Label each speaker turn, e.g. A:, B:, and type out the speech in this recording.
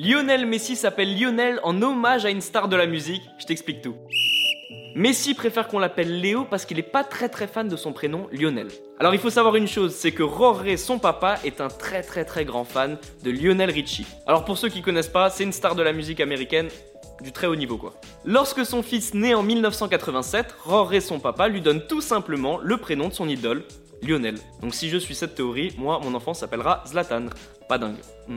A: Lionel Messi s'appelle Lionel en hommage à une star de la musique. Je t'explique tout. Messi préfère qu'on l'appelle Léo parce qu'il est pas très très fan de son prénom Lionel. Alors il faut savoir une chose, c'est que Roré, son papa, est un très très très grand fan de Lionel Richie. Alors pour ceux qui connaissent pas, c'est une star de la musique américaine du très haut niveau quoi. Lorsque son fils naît en 1987, Roré, son papa, lui donne tout simplement le prénom de son idole, Lionel. Donc si je suis cette théorie, moi mon enfant s'appellera Zlatan. Pas dingue. Hmm.